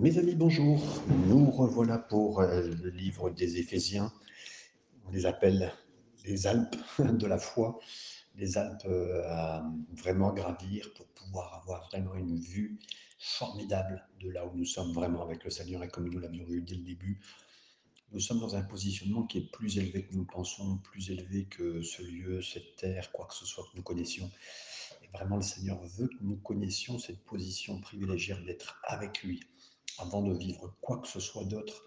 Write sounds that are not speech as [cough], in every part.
Mes amis, bonjour. Nous revoilà pour euh, le livre des Éphésiens. On les appelle les Alpes [laughs] de la foi, les Alpes euh, à vraiment gravir pour pouvoir avoir vraiment une vue formidable de là où nous sommes vraiment avec le Seigneur. Et comme nous l'avions vu dès le début, nous sommes dans un positionnement qui est plus élevé que nous pensons, plus élevé que ce lieu, cette terre, quoi que ce soit que nous connaissions. Et vraiment, le Seigneur veut que nous connaissions cette position privilégiée d'être avec lui avant de vivre quoi que ce soit d'autre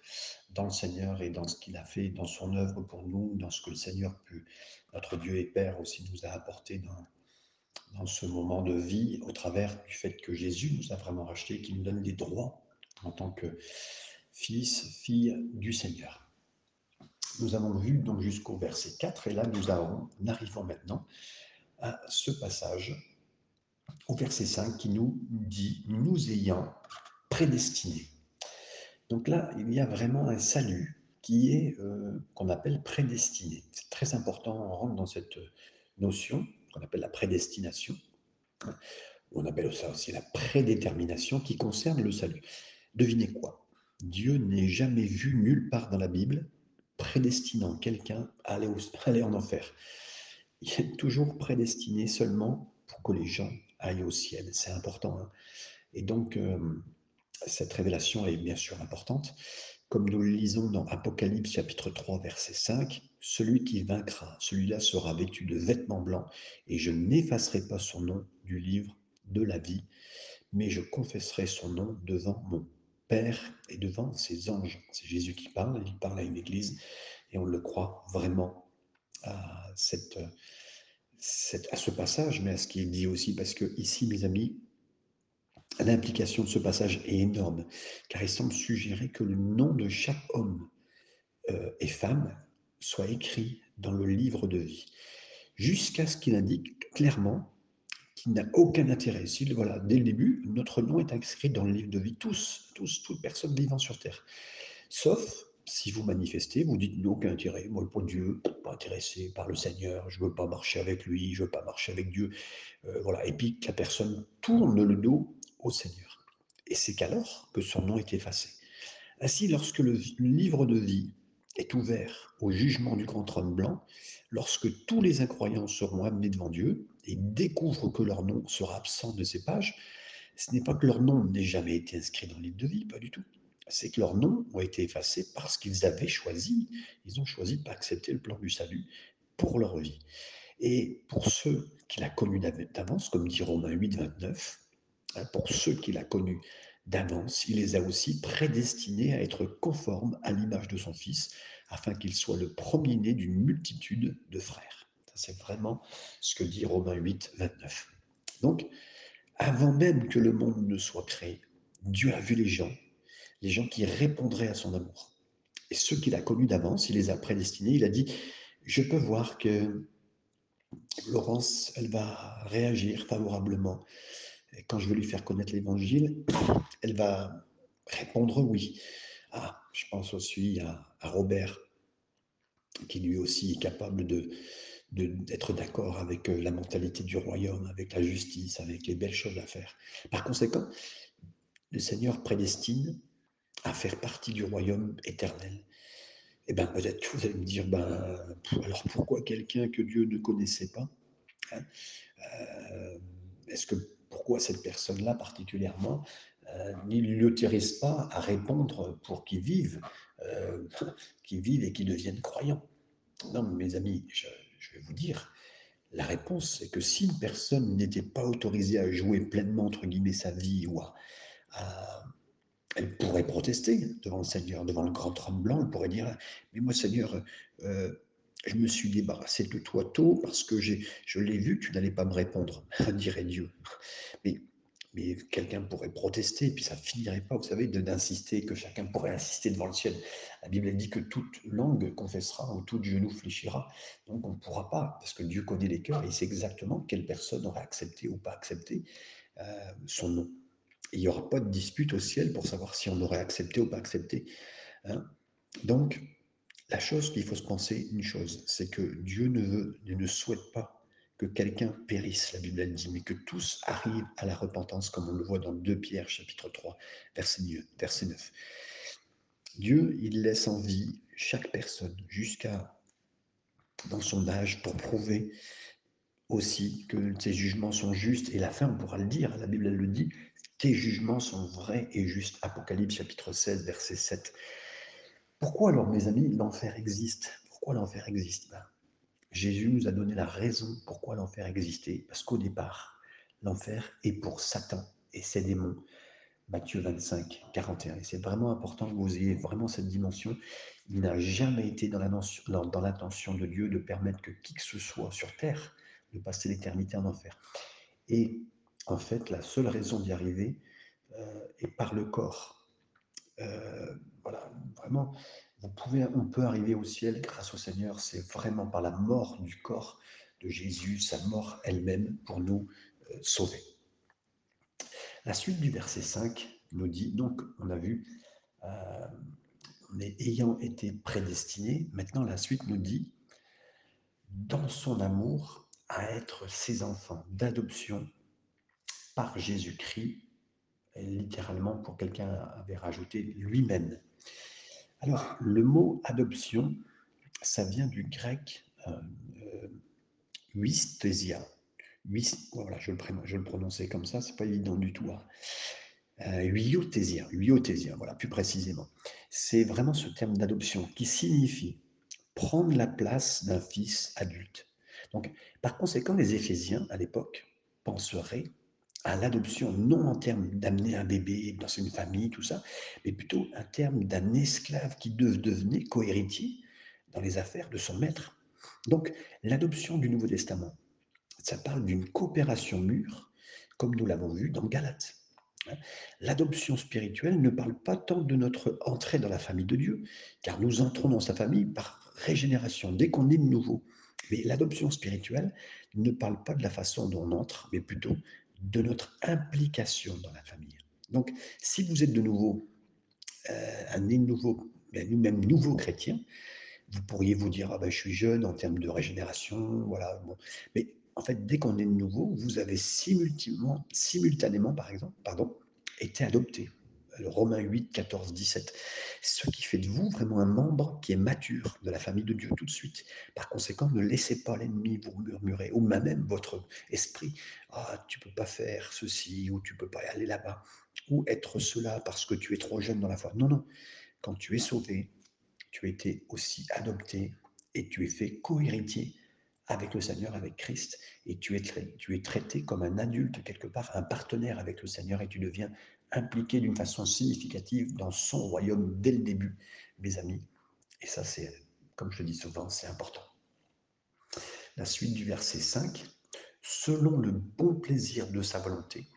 dans le Seigneur et dans ce qu'il a fait, dans son œuvre pour nous, dans ce que le Seigneur notre Dieu et Père aussi nous a apporté dans, ce moment de vie, au travers du fait que Jésus nous a vraiment racheté, qu'il nous donne des droits en tant que fils, fille du Seigneur. Nous avons vu donc jusqu'au verset 4, et là nous arrivons maintenant à ce passage, au verset 5, qui nous dit, nous ayant prédestiné. Donc là, il y a vraiment un salut qui est euh, qu'on appelle prédestiné. C'est très important, on rentre dans cette notion qu'on appelle la prédestination. On appelle ça aussi la prédétermination qui concerne le salut. Devinez quoi? Dieu n'est jamais vu nulle part dans la Bible prédestinant quelqu'un à aller, [laughs] aller en enfer. Il est toujours prédestiné seulement pour que les gens aillent au ciel. C'est important. Hein Et donc, euh, cette révélation est bien sûr importante. Comme nous le lisons dans Apocalypse chapitre 3 verset 5, celui qui vaincra, celui-là sera vêtu de vêtements blancs, et je n'effacerai pas son nom du livre de la vie, mais je confesserai son nom devant mon Père et devant ses anges. C'est Jésus qui parle, il parle à une église, et on le croit vraiment à, à ce passage, mais à ce qu'il dit aussi, parce que ici, mes amis, L'implication de ce passage est énorme, car il semble suggérer que le nom de chaque homme euh, et femme soit écrit dans le livre de vie, jusqu'à ce qu'il indique clairement qu'il n'a aucun intérêt. Si, voilà, dès le début, notre nom est inscrit dans le livre de vie, tous, tous, toutes personnes vivant sur Terre. Sauf si vous manifestez, vous dites aucun intérêt, moi pour Dieu, pas intéressé par le Seigneur, je veux pas marcher avec lui, je veux pas marcher avec Dieu, euh, voilà. Et puis que la personne tourne le dos au Seigneur. Et c'est qu'alors que son nom est effacé. Ainsi, lorsque le livre de vie est ouvert au jugement du grand trône blanc, lorsque tous les incroyants seront amenés devant Dieu et découvrent que leur nom sera absent de ces pages, ce n'est pas que leur nom n'ait jamais été inscrit dans le livre de vie, pas du tout. C'est que leurs noms ont été effacés parce qu'ils avaient choisi, ils ont choisi de pas accepter le plan du salut pour leur vie. Et pour ceux qu'il a connus d'avance, comme dit Romains 8, 29, Hein, pour ceux qu'il a connus d'avance, il les a aussi prédestinés à être conformes à l'image de son Fils, afin qu'il soit le premier-né d'une multitude de frères. C'est vraiment ce que dit Romains 8, 29. Donc, avant même que le monde ne soit créé, Dieu a vu les gens, les gens qui répondraient à son amour. Et ceux qu'il a connus d'avance, il les a prédestinés. Il a dit, je peux voir que Laurence, elle va réagir favorablement et quand je vais lui faire connaître l'évangile, elle va répondre oui. Ah, je pense aussi à, Robert, qui lui aussi est capable de, d'être d'accord avec euh, la mentalité du royaume, avec la justice, avec les belles choses à faire. Par conséquent, le Seigneur prédestine à faire partie du royaume éternel. Et eh bien peut-être que vous allez me dire, ben, alors pourquoi quelqu'un que Dieu ne connaissait pas hein, euh, Est-ce que pourquoi cette personne-là particulièrement euh, ne l'autorise pas à répondre pour qu'il vive, euh, [laughs] qu'il vive et qu'il devienne croyant. Non, mes amis, je, vais vous dire, la réponse, c'est que si une personne n'était pas autorisée à jouer pleinement, entre guillemets, sa vie, elle pourrait protester devant le Seigneur, devant le grand trône blanc, elle pourrait dire, mais moi, Seigneur, euh, je me suis débarrassé de toi tôt parce que je l'ai vu, tu n'allais pas me répondre, [laughs] dirait Dieu. Mais, mais quelqu'un pourrait protester, et puis ça finirait pas, vous savez, d'insister, que chacun pourrait insister devant le ciel. La Bible dit que toute langue confessera ou tout genou fléchira. Donc on ne pourra pas, parce que Dieu connaît les cœurs et sait exactement quelle personne aurait accepté ou pas accepté euh, son nom. il n'y aura pas de dispute au ciel pour savoir si on aurait accepté ou pas accepté. Hein. Donc, la chose qu'il faut se penser, une chose, c'est que Dieu ne, veut, ne souhaite pas que quelqu'un périsse, la Bible dit, mais que tous arrivent à la repentance, comme on le voit dans 2 Pierre chapitre 3, verset 9. Dieu, il laisse en vie chaque personne jusqu'à dans son âge pour prouver aussi que ses jugements sont justes. Et la fin, on pourra le dire, la Bible elle le dit, tes jugements sont vrais et justes. Apocalypse chapitre 16, verset 7. Pourquoi alors, mes amis, l'enfer existe? Pourquoi l'enfer existe? Ben, Jésus nous a donné la raison pourquoi l'enfer existait. Parce qu'au départ, l'enfer est pour Satan et ses démons. Matthieu 25, 41. Et c'est vraiment important que vous ayez vraiment cette dimension. Il n'a jamais été dans l'intention de Dieu de permettre que qui que ce soit sur terre de passer l'éternité en enfer. Et en fait, la seule raison d'y arriver euh, est par le corps. Euh, voilà, vraiment, vous pouvez, on peut arriver au ciel grâce au Seigneur, c'est vraiment par la mort du corps de Jésus, sa mort elle-même pour nous euh, sauver. La suite du verset 5 nous dit, donc on a vu, euh, ayant été prédestiné, maintenant la suite nous dit, dans son amour à être ses enfants d'adoption par Jésus-Christ, littéralement pour quelqu'un avait rajouté lui-même. Alors, le mot adoption, ça vient du grec euh, euh voilà, je le, le prononçais comme ça, c'est pas évident du tout. Hein. Euh, voilà, plus précisément. C'est vraiment ce terme d'adoption qui signifie prendre la place d'un fils adulte. Donc, par conséquent, les Éphésiens, à l'époque, penseraient à l'adoption, non en termes d'amener un bébé dans une famille, tout ça, mais plutôt un terme d'un esclave qui devenait cohéritier dans les affaires de son maître. Donc, l'adoption du Nouveau Testament, ça parle d'une coopération mûre, comme nous l'avons vu dans Galates. L'adoption spirituelle ne parle pas tant de notre entrée dans la famille de Dieu, car nous entrons dans sa famille par régénération, dès qu'on est de nouveau. Mais l'adoption spirituelle ne parle pas de la façon dont on entre, mais plutôt de notre implication dans la famille. Donc, si vous êtes de nouveau euh, un nouveau, nous-mêmes nouveaux chrétiens, vous pourriez vous dire ah ben, je suis jeune en termes de régénération, voilà. Mais en fait, dès qu'on est de nouveau, vous avez simultanément, simultanément par exemple, pardon, été adopté. Romains 8, 14, 17. Ce qui fait de vous vraiment un membre qui est mature de la famille de Dieu tout de suite. Par conséquent, ne laissez pas l'ennemi vous murmurer, ou même votre esprit. Ah, tu peux pas faire ceci, ou tu peux pas aller là-bas, ou être cela parce que tu es trop jeune dans la foi. Non, non. Quand tu es sauvé, tu été aussi adopté et tu es fait co-héritier avec le Seigneur, avec Christ, et tu es, tu es traité comme un adulte quelque part, un partenaire avec le Seigneur, et tu deviens impliqué d'une façon significative dans son royaume dès le début, mes amis. Et ça, c'est, comme je le dis souvent, c'est important. La suite du verset 5, selon le bon plaisir de sa volonté,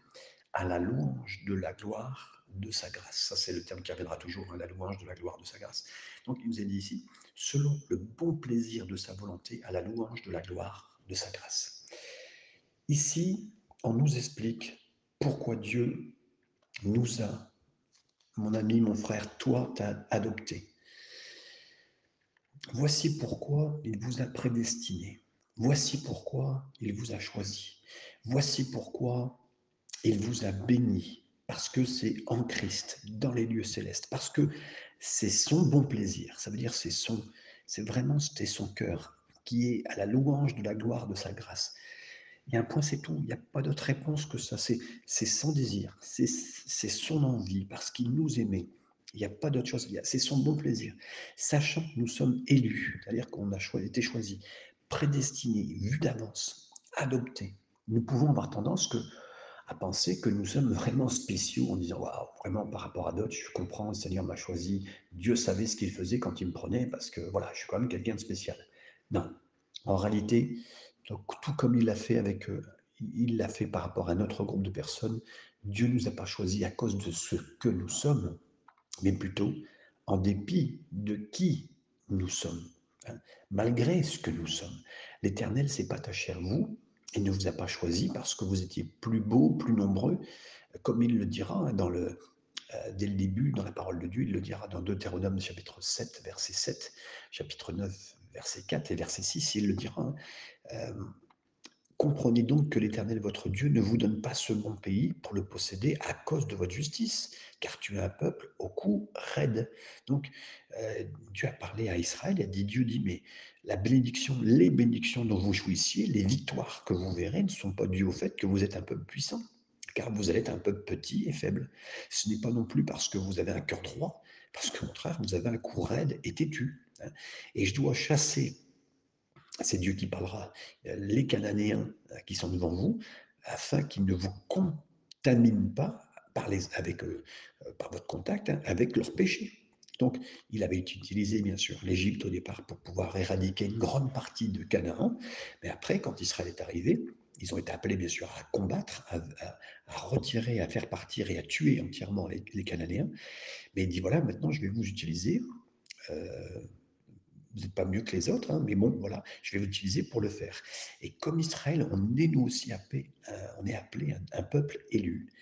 à la louange de la gloire de sa grâce. Ça, c'est le terme qui reviendra toujours, hein, la louange de la gloire de sa grâce. Donc, il nous est dit ici, selon le bon plaisir de sa volonté, à la louange de la gloire de sa grâce. Ici, on nous explique pourquoi Dieu nous a, mon ami, mon frère, toi, t'as adopté. Voici pourquoi il vous a prédestiné. Voici pourquoi il vous a choisi. Voici pourquoi il vous a béni. Parce que c'est en Christ, dans les lieux célestes. Parce que c'est son bon plaisir. Ça veut dire c'est son, c'est vraiment c'était son cœur qui est à la louange de la gloire de sa grâce. Il y a un point, c'est tout. Il n'y a pas d'autre réponse que ça. C'est son désir, c'est son envie, parce qu'il nous aimait. Il n'y a pas d'autre chose. C'est son bon plaisir. Sachant que nous sommes élus, c'est-à-dire qu'on a été choisis, prédestinés, vus d'avance, adoptés, nous pouvons avoir tendance à penser que nous sommes vraiment spéciaux en disant Waouh, vraiment par rapport à d'autres, je comprends, le Seigneur m'a choisi, Dieu savait ce qu'il faisait quand il me prenait, parce que voilà, je suis quand même quelqu'un de spécial. Non. En réalité, donc, tout comme il l'a fait avec, euh, il l'a fait par rapport à notre groupe de personnes, Dieu nous a pas choisis à cause de ce que nous sommes, mais plutôt en dépit de qui nous sommes, hein, malgré ce que nous sommes. L'Éternel s'est pas attaché à vous et ne vous a pas choisi parce que vous étiez plus beau, plus nombreux, comme il le dira dans le, euh, dès le début, dans la parole de Dieu, il le dira dans Deutéronome chapitre 7, verset 7, chapitre 9, verset 4 et verset 6, il le dira. Euh, Comprenez donc que l'Éternel votre Dieu ne vous donne pas ce bon pays pour le posséder à cause de votre justice, car tu es un peuple au cou raide. Donc, euh, Dieu a parlé à Israël, a dit, Dieu dit, mais la bénédiction, les bénédictions dont vous jouissiez, les victoires que vous verrez ne sont pas dues au fait que vous êtes un peuple puissant, car vous allez être un peuple petit et faible. Ce n'est pas non plus parce que vous avez un cœur droit, parce qu'au contraire, vous avez un cou raide et têtu. Hein. Et je dois chasser c'est Dieu qui parlera, les Cananéens euh, qui sont devant vous, afin qu'ils ne vous contaminent pas par, les, avec, euh, par votre contact hein, avec leurs péchés. Donc, il avait utilisé bien sûr l'Égypte au départ pour pouvoir éradiquer une grande partie de Canaan, mais après, quand Israël est arrivé, ils ont été appelés bien sûr à combattre, à, retirer, à faire partir et à tuer entièrement les, Cananéens. Mais il dit voilà, maintenant je vais vous utiliser. Euh, vous n'êtes pas mieux que les autres, hein, mais bon, voilà, je vais l'utiliser pour le faire. Et comme Israël, on est nous aussi appelé, euh, on est appelé un, peuple élu.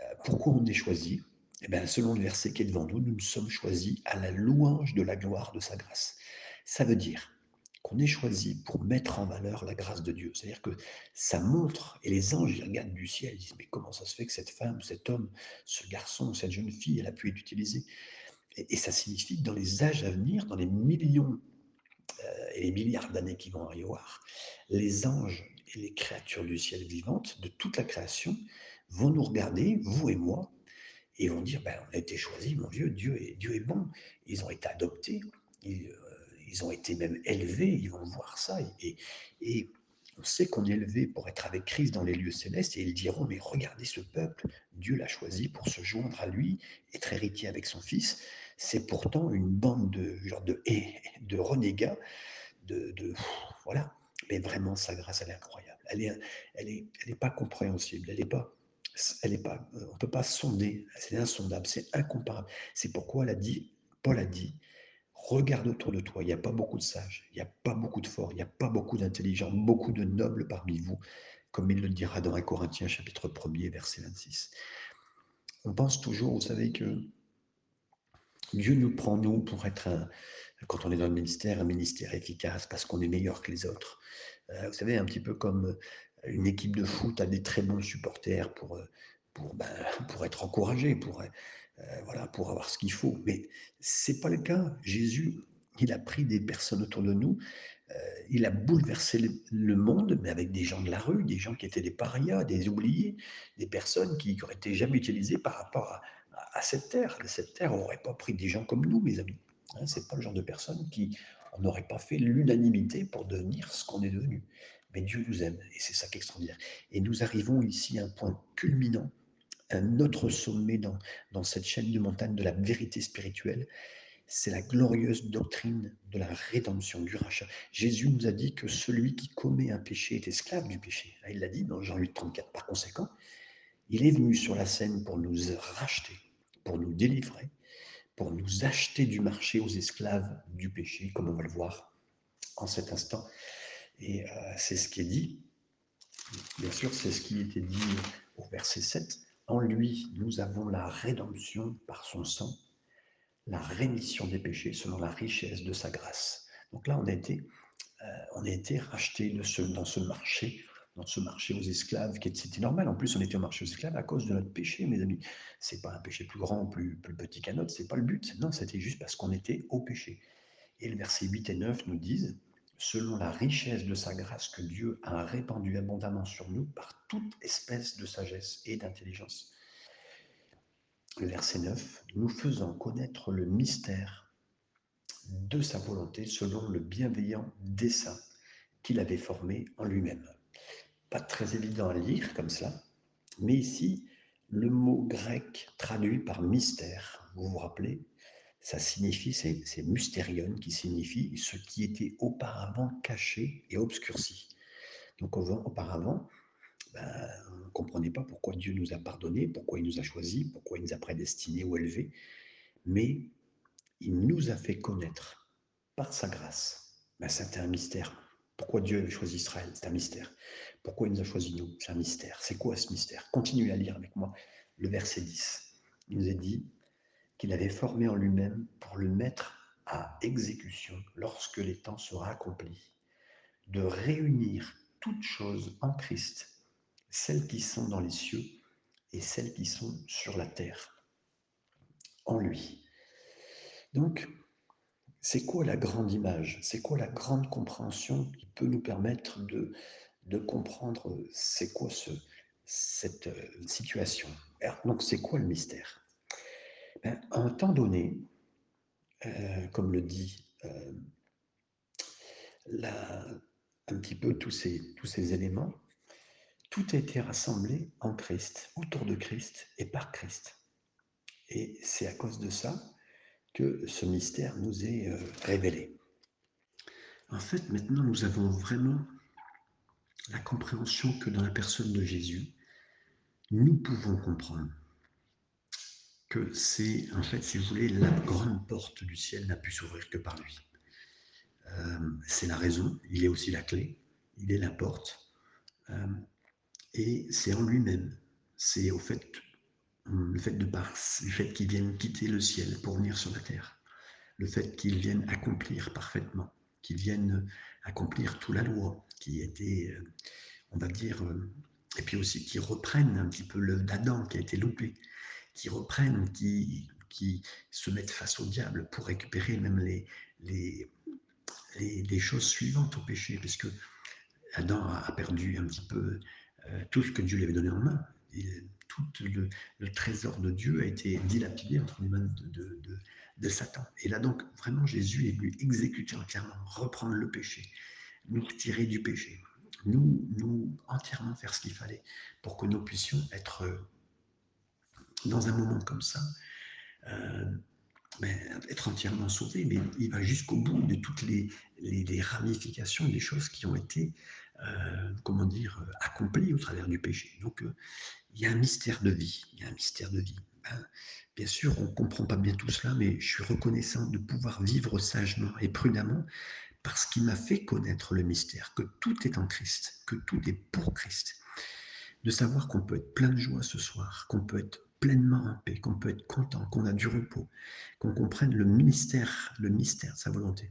Euh, pourquoi on est choisi? Eh bien, Selon le verset qui est devant nous, nous sommes choisis à la louange de la gloire de sa grâce. Ça veut dire qu'on est choisi pour mettre en valeur la grâce de Dieu. C'est-à-dire que ça montre, et les anges ils regardent du ciel, ils disent, mais comment ça se fait que cette femme, cet homme, ce garçon, cette jeune fille, elle a pu être utilisée? Et, ça signifie que dans les âges à venir, dans les millions et les milliards d'années qui vont arrivoir, les anges et les créatures du ciel vivantes de toute la création vont nous regarder, vous et moi, et vont dire ben, on a été choisis, mon Dieu, Dieu est, Dieu est bon. Ils ont été adoptés, ils, euh, ont été même élevés, ils vont voir ça. Et, et on sait qu'on est élevé pour être avec Christ dans les lieux célestes, et ils diront mais regardez ce peuple, Dieu l'a choisi pour se joindre à lui, être héritier avec son Fils c'est pourtant une bande de genre de de renégats, de, voilà. Mais vraiment, sa grâce, elle est incroyable. Elle est, elle est, elle est pas compréhensible. Elle est pas, elle est pas, on peut pas sonder. C'est insondable, c'est incomparable. C'est pourquoi elle a dit, Paul a dit, regarde autour de toi. Il n'y a pas beaucoup de sages, il n'y a pas beaucoup de forts, il n'y a pas beaucoup d'intelligents, beaucoup de nobles parmi vous, comme il le dira dans 1 Corinthiens chapitre 1er, verset 26. On pense toujours, vous savez que Dieu nous prend, nous, pour être, quand on est dans le ministère, un ministère efficace parce qu'on est meilleur que les autres. Euh, vous savez, un petit peu comme euh, une équipe de foot a des très bons supporters pour, euh, pour, ben, [laughs] pour être encouragé, pour, voilà, pour avoir ce qu'il faut. Mais c'est pas le cas. Jésus, il a pris des personnes autour de nous, il a bouleversé le, monde, mais avec des gens de la rue, des gens qui étaient des parias, des oubliés, des personnes qui n'auraient été jamais utilisées par rapport à, à cette terre. Cette terre n'aurait pas pris des gens comme nous, mes amis. Hein, c'est pas le genre de personnes qui n'aurait pas fait l'unanimité pour devenir ce qu'on est devenu. Mais Dieu nous aime, et c'est ça qui est extraordinaire. Et nous arrivons ici à un point culminant, un autre sommet dans, dans cette chaîne de montagne de la vérité spirituelle. C'est la glorieuse doctrine de la rédemption, du rachat. Jésus nous a dit que celui qui commet un péché est esclave du péché. Il l'a dit dans Jean 8, 34. Par conséquent, il est venu sur la scène pour nous racheter pour nous délivrer, pour nous acheter du marché aux esclaves du péché, comme on va le voir en cet instant. Et euh, c'est ce qui est dit. Bien sûr, c'est ce qui était dit au verset 7. En lui, nous avons la rédemption par son sang, la rémission des péchés selon la richesse de sa grâce. Donc là, on a été, euh, été racheté dans ce marché dans ce marché aux esclaves, qui c'était normal. En plus, on était au marché aux esclaves à cause de notre péché, mes amis. C'est pas un péché plus grand, plus, plus petit qu'un autre, c'est pas le but. Non, c'était juste parce qu'on était au péché. Et le verset 8 et 9 nous disent, selon la richesse de sa grâce que Dieu a répandue abondamment sur nous par toute espèce de sagesse et d'intelligence. Le verset 9, nous faisons connaître le mystère de sa volonté selon le bienveillant dessein qu'il avait formé en lui-même pas très évident à lire comme ça, mais ici, le mot grec traduit par mystère, vous vous rappelez, ça signifie, c'est mystérion qui signifie ce qui était auparavant caché et obscurci. Donc auparavant, ben, on ne comprenait pas pourquoi Dieu nous a pardonné, pourquoi il nous a choisis, pourquoi il nous a prédestinés ou élevés, mais il nous a fait connaître par sa grâce. Ben, C'était un mystère. Pourquoi Dieu avait choisi Israël? C'est un mystère. Pourquoi il nous a choisi nous? C'est un mystère. C'est quoi ce mystère? Continuez à lire avec moi le verset 10. Il nous est dit qu'il avait formé en lui-même pour le mettre à exécution lorsque les temps sera accomplis, de réunir toutes choses en Christ, celles qui sont dans les cieux et celles qui sont sur la terre, en lui. Donc, c'est quoi la grande image? C'est quoi la grande compréhension qui peut nous permettre de, de comprendre c'est quoi ce, cette euh, situation? Donc, c'est quoi le mystère? Ben, À un temps donné, euh, comme le dit euh, un petit peu tous ces, tous ces éléments, tout a été rassemblé en Christ, autour de Christ et par Christ. Et c'est à cause de ça ce mystère nous est euh, révélé. En fait, maintenant, nous avons vraiment la compréhension que dans la personne de Jésus, nous pouvons comprendre que c'est, en fait, si vous voulez, la grande porte du ciel n'a pu s'ouvrir que par lui. Euh, c'est la raison, il est aussi la clé, il est la porte, euh, et c'est en lui-même. C'est au fait, le fait de par, le fait qu'il vienne quitter le ciel pour venir sur la terre, le fait qu'il vienne accomplir parfaitement, qu'il vienne accomplir toute la loi qui était, euh, on va dire, et puis aussi qu'il reprenne un petit peu l'œuvre d'Adam qui a été loupé, qui reprenne, qui, qui se mettent face au diable pour récupérer même les, les, les, choses suivantes au péché, puisque Adam a perdu un petit peu euh, tout ce que Dieu lui avait donné en main. Tout le, trésor de Dieu a été dilapidé entre les mains de, Satan. Et là donc, vraiment, Jésus est venu exécuter entièrement, reprendre le péché, nous retirer du péché, nous, nous entièrement faire ce qu'il fallait pour que nous puissions être euh, dans un moment comme ça, euh, être entièrement sauvé, mais il va jusqu'au bout de toutes les, ramifications des choses qui ont été, euh, comment dire, accomplies au travers du péché. Donc, euh, il y a un mystère de vie. Il y a un mystère de vie. Ben, bien sûr, on ne comprend pas bien tout cela, mais je suis reconnaissant de pouvoir vivre sagement et prudemment parce qu'il m'a fait connaître le mystère, que tout est en Christ, que tout est pour Christ. De savoir qu'on peut être plein de joie ce soir, qu'on peut être pleinement en paix, qu'on peut être content, qu'on a du repos, qu'on comprenne le mystère, le mystère de sa volonté,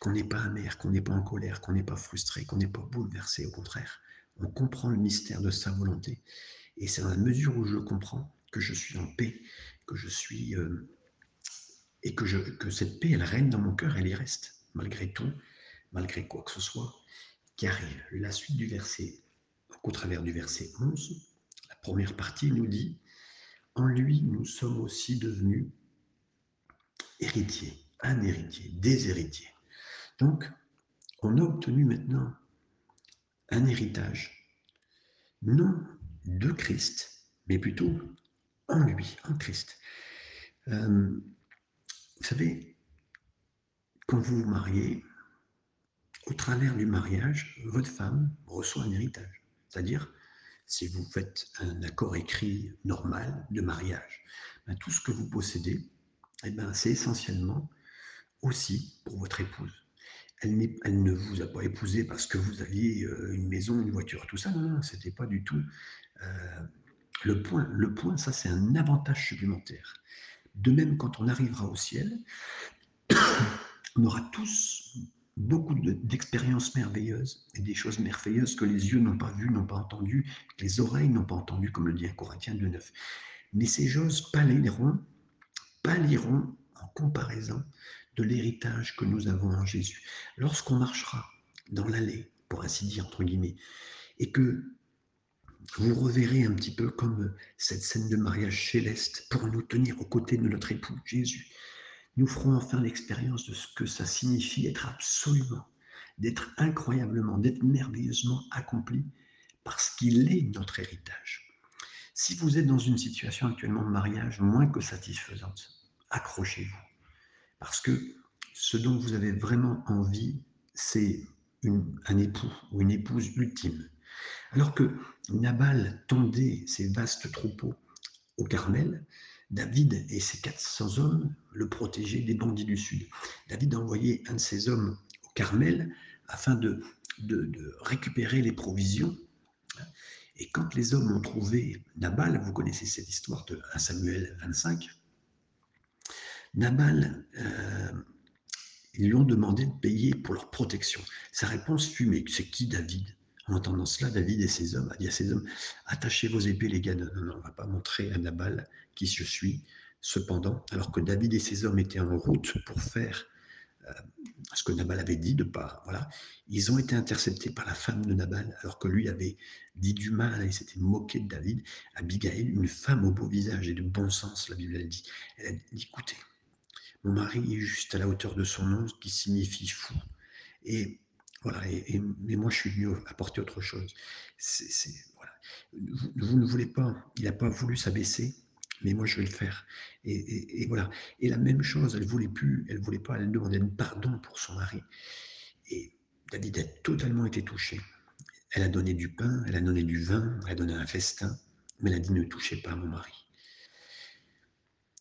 qu'on n'est pas amer, qu'on n'est pas en colère, qu'on n'est pas frustré, qu'on n'est pas bouleversé, au contraire. On comprend le mystère de sa volonté. Et c'est dans la mesure où je le comprends que je suis en paix, que je suis... Euh, et que, je, que cette paix, elle règne dans mon cœur, elle y reste, malgré tout, malgré quoi que ce soit qui arrive. La suite du verset, au travers du verset 11, la première partie nous dit en lui, nous sommes aussi devenus héritiers, un héritier, des héritiers. Donc, on a obtenu maintenant un héritage, non de Christ, mais plutôt en lui, en Christ. Euh, vous savez, quand vous vous mariez, au travers du mariage, votre femme reçoit un héritage. C'est-à-dire, si vous faites un accord écrit normal de mariage, ben, tout ce que vous possédez, eh ben, c'est essentiellement aussi pour votre épouse. Elle, elle, ne vous a pas épousé parce que vous aviez euh, une maison, une voiture, tout ça. Non, non, c'était pas du tout euh, le point. Le point, ça, c'est un avantage supplémentaire. De même, quand on arrivera au ciel, [coughs] on aura tous beaucoup d'expériences merveilleuses et des choses merveilleuses que les yeux n'ont pas vues, n'ont pas entendues, que les oreilles n'ont pas entendues, comme le dit un Corinthien 2.9. Mais ces choses pâliront, pâliront en comparaison de l'héritage que nous avons en Jésus. Lorsqu'on marchera dans l'allée, pour ainsi dire, entre guillemets, et que vous reverrez un petit peu comme cette scène de mariage céleste pour nous tenir aux côtés de notre époux Jésus, nous ferons enfin l'expérience de ce que ça signifie être absolument, d'être incroyablement, d'être merveilleusement accompli parce qu'il est notre héritage. Si vous êtes dans une situation actuellement de mariage moins que satisfaisante, accrochez-vous. Parce que ce dont vous avez vraiment envie, c'est un époux ou une épouse ultime. Alors que Nabal tendait ses vastes troupeaux au Carmel, David et ses 400 hommes le protégeaient des bandits du Sud. David a envoyé un de ses hommes au Carmel afin de, de, récupérer les provisions. Et quand les hommes ont trouvé Nabal, vous connaissez cette histoire de 1 Samuel 25, Nabal, euh, ils lui ont demandé de payer pour leur protection. Sa réponse fut Mais c'est qui David? En entendant cela, David et ses hommes a dit à ses hommes Attachez vos épées, les gars. Non, non, on ne va pas montrer à Nabal qui je suis. Cependant, alors que David et ses hommes étaient en route pour faire euh, ce que Nabal avait dit de pas, voilà, ils ont été interceptés par la femme de Nabal, alors que lui avait dit du mal et s'était moqué de David. Abigail, une femme au beau visage et de bon sens, la Bible a dit. Elle a dit écoutez, mon mari est juste à la hauteur de son nom, qui signifie fou. Et voilà, et, mais moi je suis venu apporter autre chose. Voilà. vous, ne voulez pas, il n'a pas voulu s'abaisser, mais moi je vais le faire. Et, voilà. Et la même chose, elle voulait plus, elle voulait pas, elle demandait pardon pour son mari. Et David a totalement été touché. Elle a donné du pain, elle a donné du vin, elle a donné un festin, mais elle a dit ne touchez pas mon mari.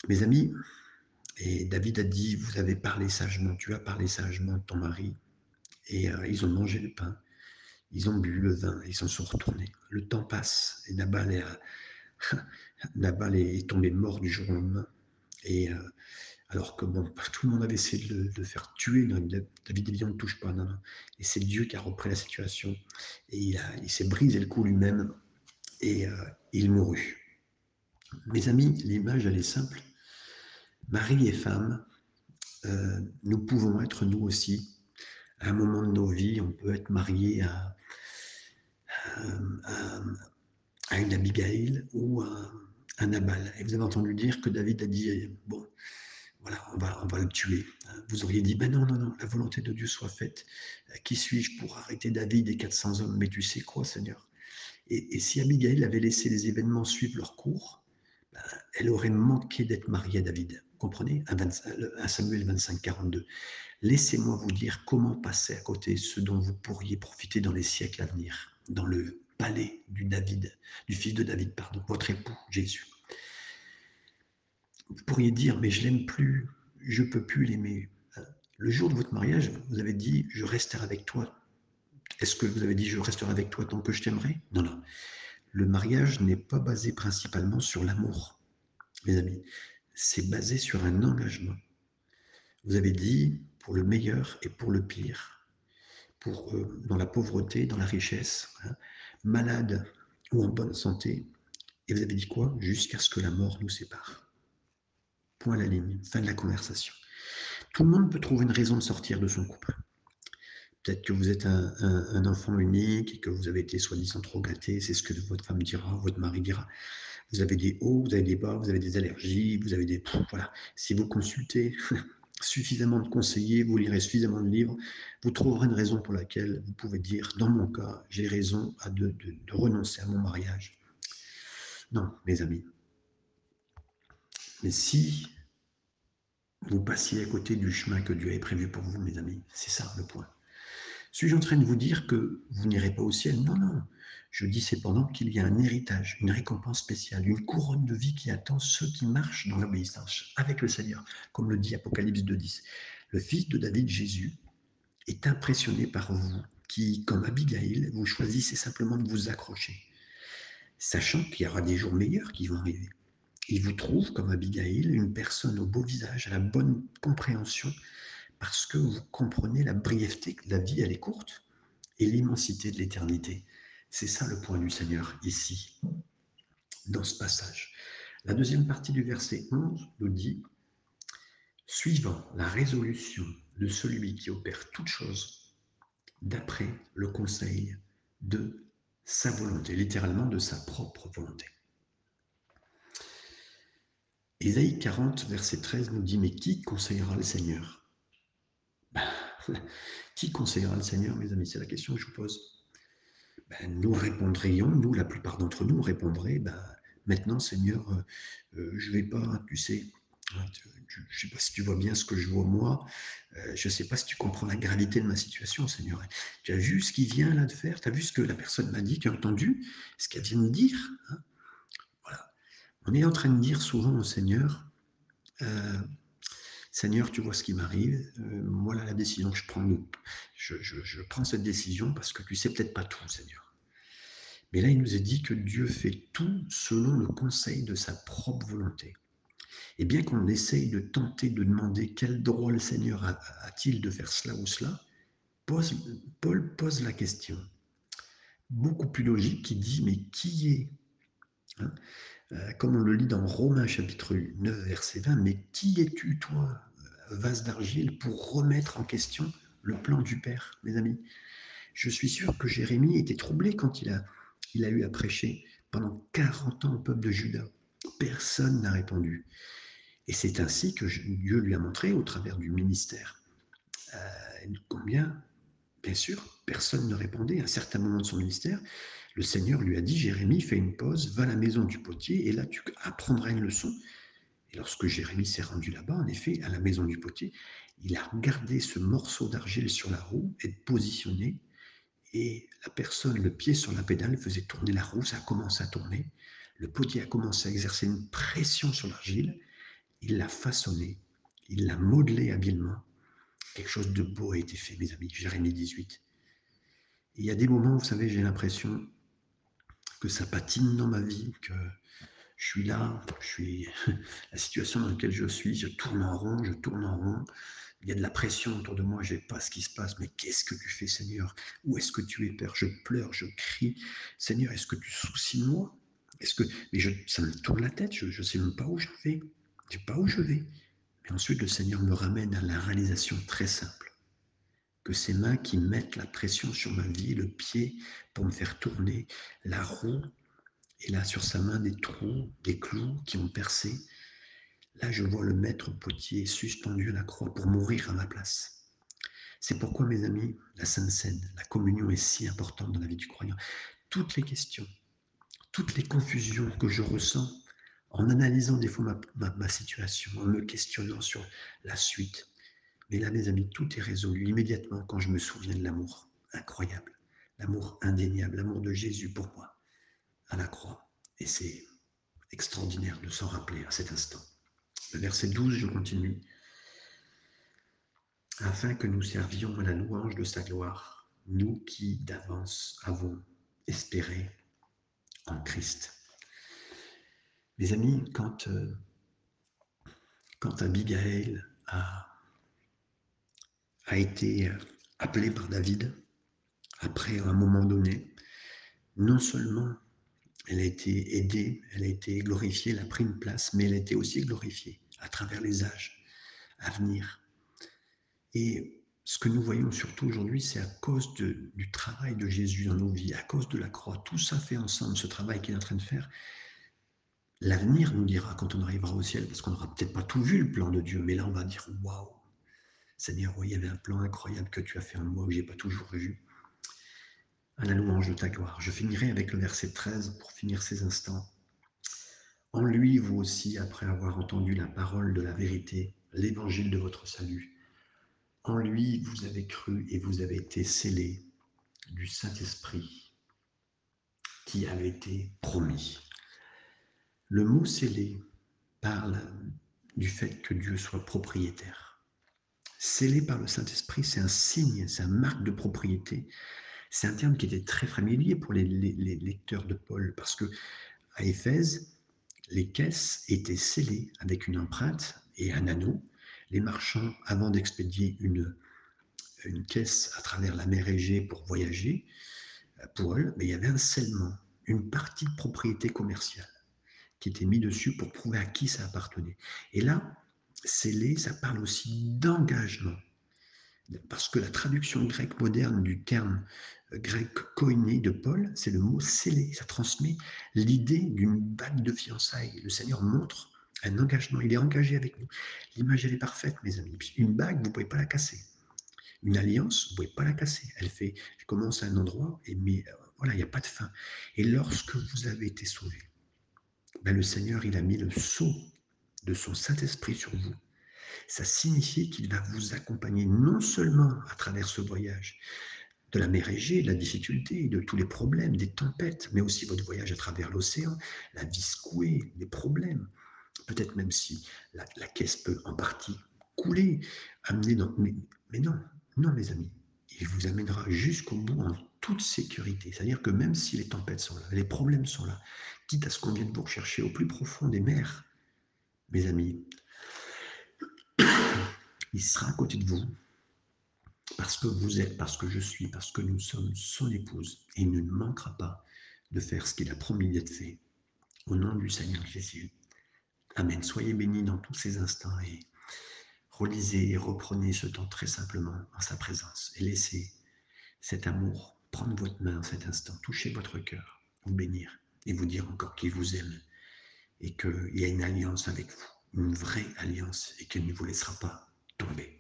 Mes amis, et David a dit vous avez parlé sagement, tu as parlé sagement de ton mari. Et euh, ils ont mangé le pain, ils ont bu le vin, ils s'en sont retournés. Le temps passe et Nabal est, [laughs] Nabal est tombé mort du jour au lendemain. Et euh, alors que [laughs] tout le monde avait essayé de le, faire tuer, David dit on ne touche pas, non, non. Et c'est Dieu qui a repris la situation. Et il, s'est brisé le cou lui-même et euh, il mourut. Mes amis, l'image, elle est simple. Marie et femme, euh, nous pouvons être nous aussi. À un moment de nos vies, on peut être marié à, à une Abigail ou à un Nabal. Et vous avez entendu dire que David a dit, bon, voilà, on va, on va le tuer. Vous auriez dit, ben non, non, non, la volonté de Dieu soit faite. Qui suis-je pour arrêter David et 400 hommes? Mais tu sais quoi, Seigneur? Et, si Abigail avait laissé les événements suivre leur cours, ben, elle aurait manqué d'être mariée à David. Comprenez Un Samuel 25, 42. Laissez-moi vous dire comment passer à côté ce dont vous pourriez profiter dans les siècles à venir, dans le palais du David, du fils de David, pardon, votre époux Jésus. Vous pourriez dire, mais je l'aime plus, je peux plus l'aimer. Le jour de votre mariage, vous avez dit, je resterai avec toi. Est-ce que vous avez dit, je resterai avec toi tant que je t'aimerai? Non, non. Le mariage n'est pas basé principalement sur l'amour, mes amis. C'est basé sur un engagement. Vous avez dit, pour le meilleur et pour le pire, pour euh, dans la pauvreté, dans la richesse. Hein malade ou en bonne santé. Et vous avez dit quoi? Jusqu'à ce que la mort nous sépare. Point à la ligne, fin de la conversation. Tout le monde peut trouver une raison de sortir de son couple. Peut-être que vous êtes un, enfant unique et que vous avez été soi-disant trop gâté, c'est ce que votre femme dira, votre mari dira. Vous avez des hauts, vous avez des bas, vous avez des allergies, vous avez des... Voilà. Si vous consultez [laughs] suffisamment de conseillers, vous lirez suffisamment de livres, vous trouverez une raison pour laquelle vous pouvez dire, dans mon cas, j'ai raison à de, renoncer à mon mariage. Non, mes amis. Mais si vous passiez à côté du chemin que Dieu avait prévu pour vous, mes amis, c'est ça le point. Suis-je en train de vous dire que vous n'irez pas au ciel? Non, non. Je dis cependant qu'il y a un héritage, une récompense spéciale, une couronne de vie qui attend ceux qui marchent dans l'obéissance avec le Seigneur, comme le dit Apocalypse 2.10. Le fils de David, Jésus, est impressionné par vous, qui, comme Abigail, vous choisissez simplement de vous accrocher, sachant qu'il y aura des jours meilleurs qui vont arriver. Il vous trouve, comme Abigail, une personne au beau visage, à la bonne compréhension, parce que vous comprenez la brièveté la vie, elle est courte, et l'immensité de l'éternité. C'est ça le point du Seigneur ici, dans ce passage. La deuxième partie du verset 11 nous dit, suivant la résolution de celui qui opère toutes choses, d'après le conseil de sa volonté, littéralement de sa propre volonté. Ésaïe 40, verset 13 nous dit, mais qui conseillera le Seigneur? Ben, [laughs] Qui conseillera le Seigneur, mes amis? C'est la question que je vous pose. Ben, nous répondrions, nous, la plupart d'entre nous, répondrait, ben, maintenant, Seigneur, euh, euh, je ne vais pas, tu sais, hein, je ne sais pas si tu vois bien ce que je vois moi, euh, je ne sais pas si tu comprends la gravité de ma situation, Seigneur. Tu as vu ce qu'il vient là de faire, tu as vu ce que la personne m'a dit, tu as entendu ce qu'elle vient de dire. Hein? voilà. On est en train de dire souvent au Seigneur, Seigneur, tu vois ce qui m'arrive, voilà la décision que je prends. Je, prends cette décision parce que tu sais peut-être pas tout, Seigneur. Mais là, il nous est dit que Dieu fait tout selon le conseil de sa propre volonté. Et bien qu'on essaye de tenter de demander quel droit le Seigneur a-t-il de faire cela ou cela, Paul pose la question. beaucoup plus logique qui dit, mais qui est hein, euh, Comme on le lit dans Romains chapitre 9, verset 20, mais qui es-tu, toi, vase d'argile, pour remettre en question le plan du Père, mes amis? Je suis sûr que Jérémie était troublé quand il a, il a eu à prêcher pendant 40 ans au peuple de Juda. Personne n'a répondu. Et c'est ainsi que Dieu lui a montré, au travers du ministère, euh, combien, bien sûr, personne ne répondait. À un certain moment de son ministère, le Seigneur lui a dit, Jérémie, fais une pause, va à la maison du potier, et là tu apprendras une leçon. Et lorsque Jérémie s'est rendu là-bas, en effet, à la maison du potier, il a regardé ce morceau d'argile sur la roue être positionné, et la personne, le pied sur la pédale, faisait tourner la roue, ça a commencé à tourner. Le potier a commencé à exercer une pression sur l'argile, il l'a façonné, il l'a modelé habilement. Quelque chose de beau a été fait, mes amis. Jérémie 18. il y a des moments, vous savez, j'ai l'impression que ça patine dans ma vie, que je suis là, je suis [laughs] la situation dans laquelle je suis, je tourne en rond, je tourne en rond. Il y a de la pression autour de moi, je ne sais pas ce qui se passe, mais qu'est-ce que tu fais, Seigneur? Où est-ce que tu es, Père? Je pleure, je crie. Seigneur, est-ce que tu soucies de moi? Est-ce que mais je, ça me tourne la tête, je ne sais même pas où je vais. Je ne sais pas où je vais. Mais ensuite, le Seigneur me ramène à la réalisation très simple. Que ces mains qui mettent la pression sur ma vie, le pied pour me faire tourner, la roue, et là sur sa main des trous, des clous qui ont percé. Là, je vois le maître potier suspendu à la croix pour mourir à ma place. C'est pourquoi, mes amis, la Sainte Seine, la communion est si importante dans la vie du croyant. Toutes les questions, toutes les confusions que je ressens en analysant des fois ma, situation, en me questionnant sur la suite. Mais là, mes amis, tout est résolu immédiatement quand je me souviens de l'amour incroyable, l'amour indéniable, l'amour de Jésus pour moi à la croix. Et c'est extraordinaire de s'en rappeler à cet instant. Le verset 12, je continue. Afin que nous servions à la louange de sa gloire, nous qui d'avance avons espéré en Christ. Mes amis, quand, euh, Abigail a, a été euh, appelée par David, après un moment donné, non seulement elle a été aidée, elle a été glorifiée, elle a pris une place, mais elle a été aussi glorifiée à travers les âges à venir. Et ce que nous voyons surtout aujourd'hui, c'est à cause du travail de Jésus dans nos vies, à cause de la croix. Tout ça fait ensemble, ce travail qu'il est en train de faire, L'avenir nous dira quand on arrivera au ciel, parce qu'on n'aura peut-être pas tout vu le plan de Dieu, mais là on va dire waouh, Seigneur, il y avait un plan incroyable que tu as fait en moi que j'ai pas toujours vu. À la louange de ta gloire. Je finirai avec le verset 13 pour finir ces instants. En lui, vous aussi, après avoir entendu la parole de la vérité, l'évangile de votre salut, en lui, vous avez cru et vous avez été scellés du Saint-Esprit qui avait été promis. Le mot scellé parle du fait que Dieu soit propriétaire. Scellé par le Saint-Esprit, c'est un signe, c'est un marque de propriété. C'est un terme qui était très familier pour les, lecteurs de Paul, parce que à Éphèse, les caisses étaient scellées avec une empreinte et un anneau. Les marchands, avant d'expédier une, une caisse à travers la mer Égée pour voyager, pour eux, mais il y avait un scellement, une partie de propriété commerciale qui était mis dessus pour prouver à qui ça appartenait. Et là, scellé, ça parle aussi d'engagement. Parce que la traduction grecque moderne du terme euh, grec koiné de Paul, c'est le mot scellé. Ça transmet l'idée d'une bague de fiançailles. Le Seigneur montre un engagement. Il est engagé avec nous. L'image, elle est parfaite, mes amis. Une bague, vous ne pouvez pas la casser. Une alliance, vous ne pouvez pas la casser. Elle fait, elle commence à un endroit, et mais euh, voilà, il n'y a pas de fin. Et lorsque vous avez été sauvé, ben, le Seigneur, il a mis le sceau de son Saint-Esprit sur vous. Ça signifie qu'il va vous accompagner non seulement à travers ce voyage de la mer Égée, de la difficulté, de tous les problèmes, des tempêtes, mais aussi votre voyage à travers l'océan, la vie secouée, les problèmes. Peut-être même si la, caisse peut en partie couler, amener dans... Mais, mais non, non mes amis, il vous amènera jusqu'au bout en toute sécurité. C'est-à-dire que même si les tempêtes sont là, les problèmes sont là, quitte à ce qu'on vienne vous rechercher au plus profond des mers, mes amis, [coughs] il sera à côté de vous parce que vous êtes, parce que je suis, parce que nous sommes son épouse. Et il ne manquera pas de faire ce qu'il a promis d'être fait. Au nom du Seigneur Jésus. Amen. Soyez bénis dans tous ces instants et relisez et reprenez ce temps très simplement en sa présence et laissez cet amour prendre votre main en cet instant, toucher votre cœur, vous bénir et vous dire encore qu'il vous aime et qu'il y a une alliance avec vous, une vraie alliance et qu'il ne vous laissera pas tomber.